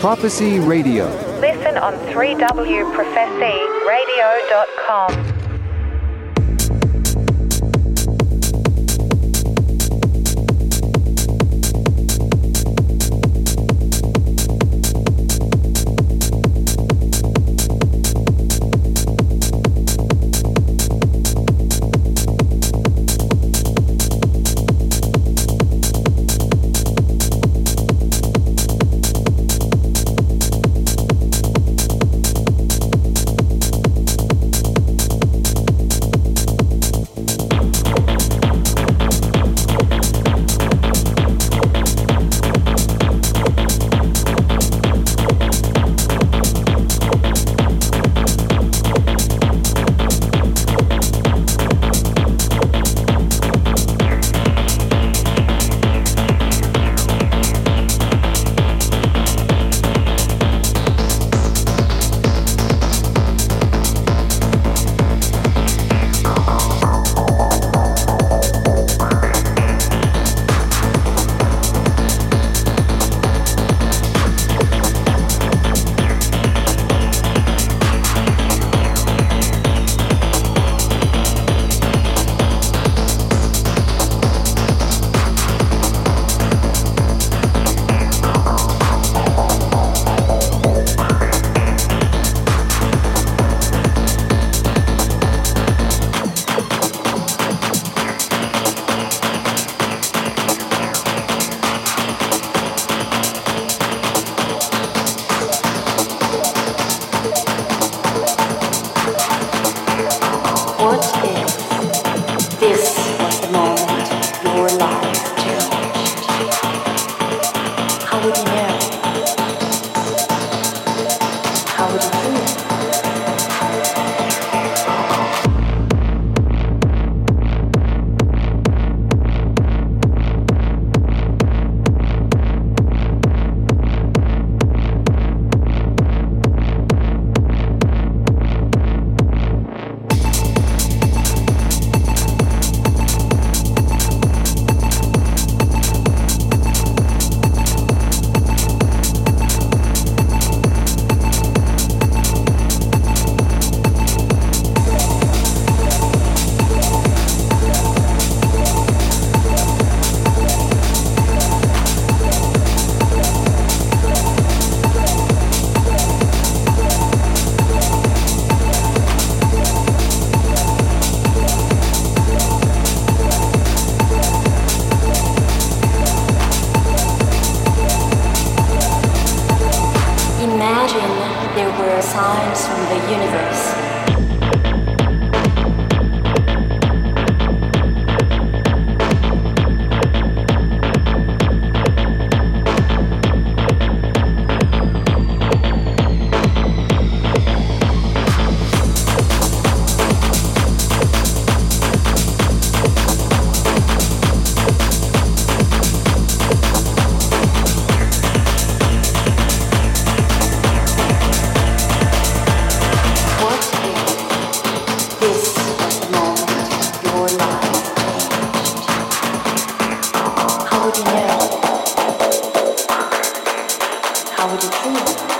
Prophecy Radio. Listen on 3wprophecyradio.com. this. How would it feel?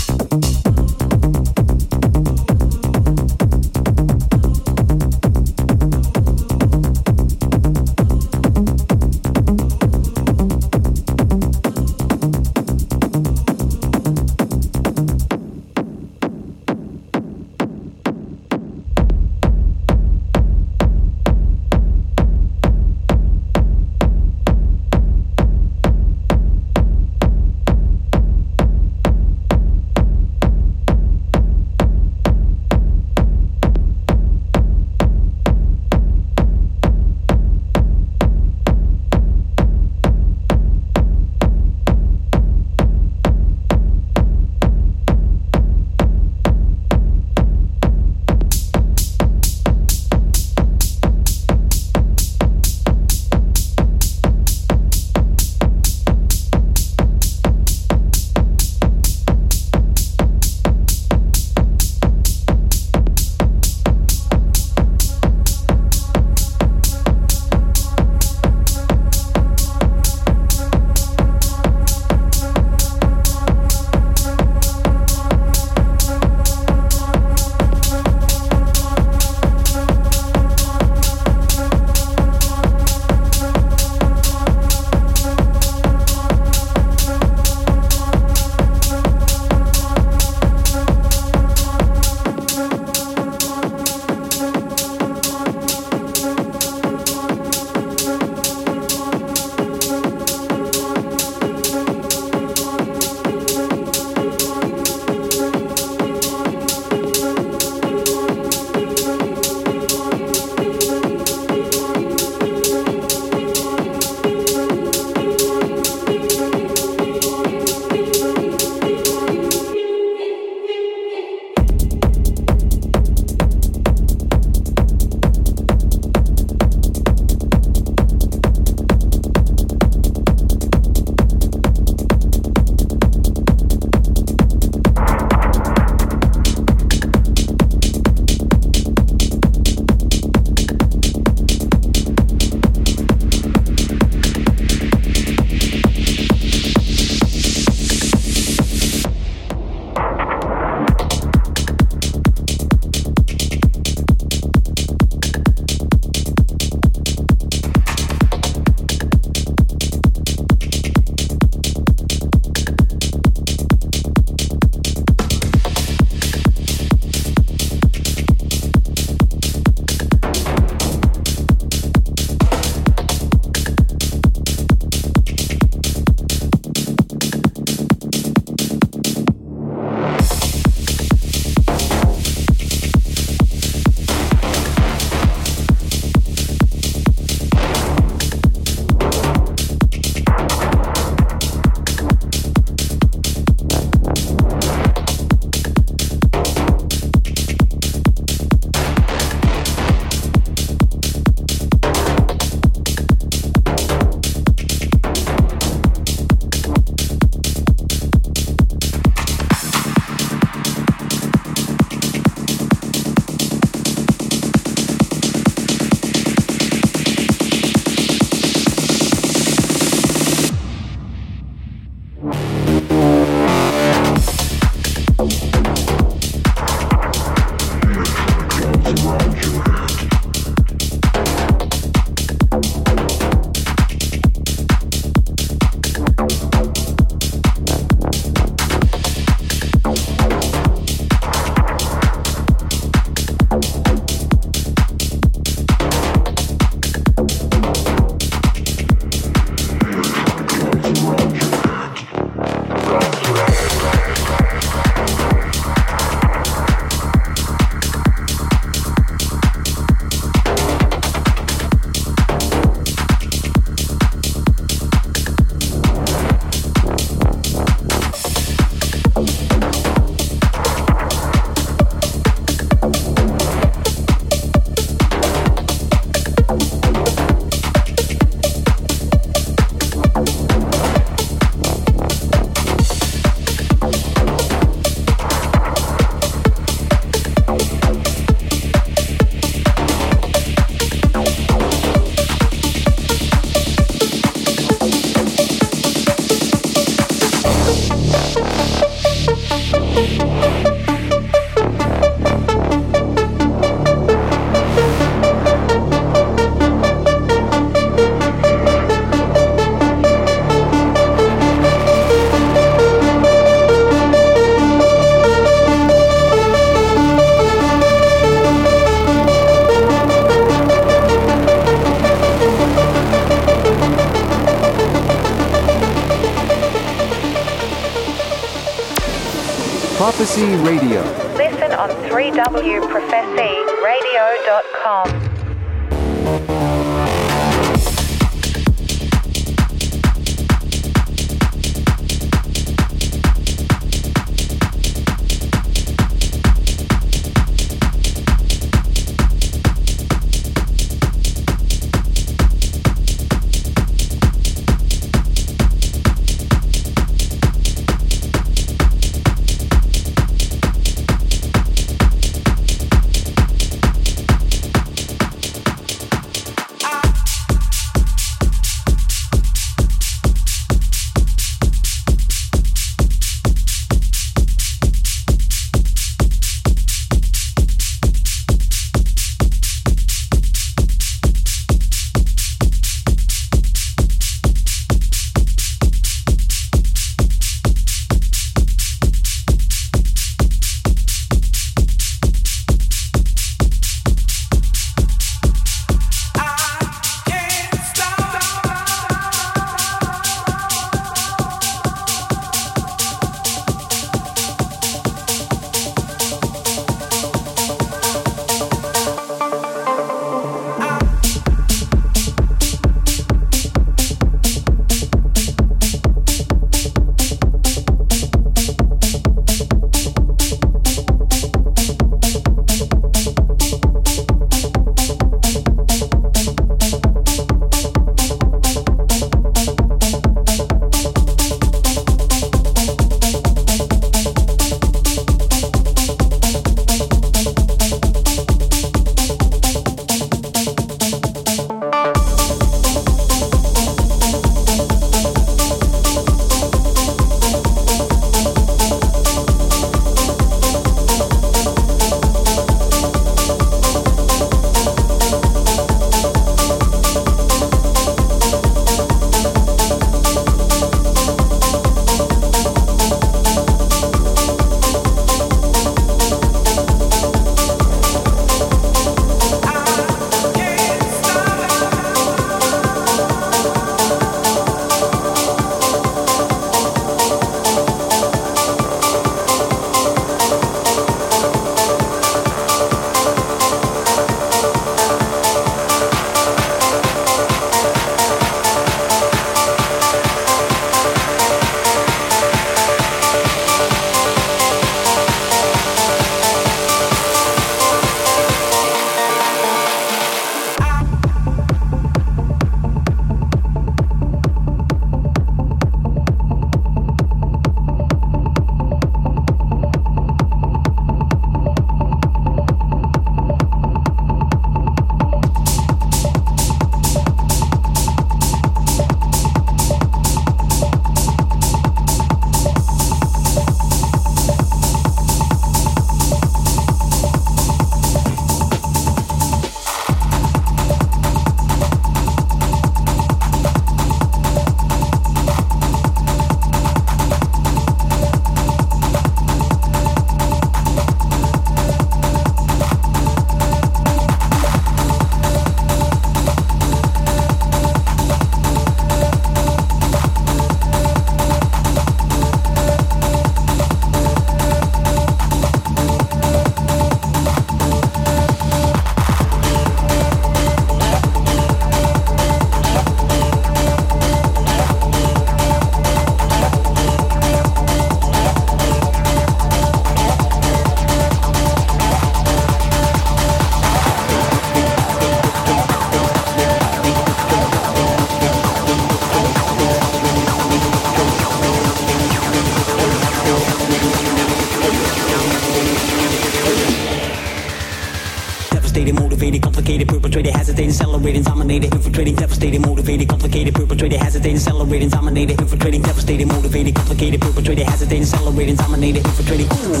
Hesitating, celebrating, dominated, infiltrating, devastated, motivated, complicated, perpetrated, hesitating, celebrating, dominated, infiltrating, devastated, motivated, complicated, perpetrated, hesitating, celebrating, dominated, infiltrating. Ooh,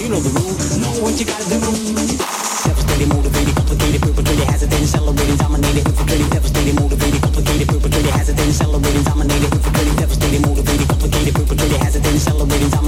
you know the rule, know what you gotta do. Devastated, motivated, complicated, perpetrated, hesitating, celebrating, dominated, infiltrating, devastated, motivated, complicated, perpetrated, hesitating, celebrating, dominated, infiltrating, devastated, motivated, complicated, perpetrated, hesitating, celebrating, dominated,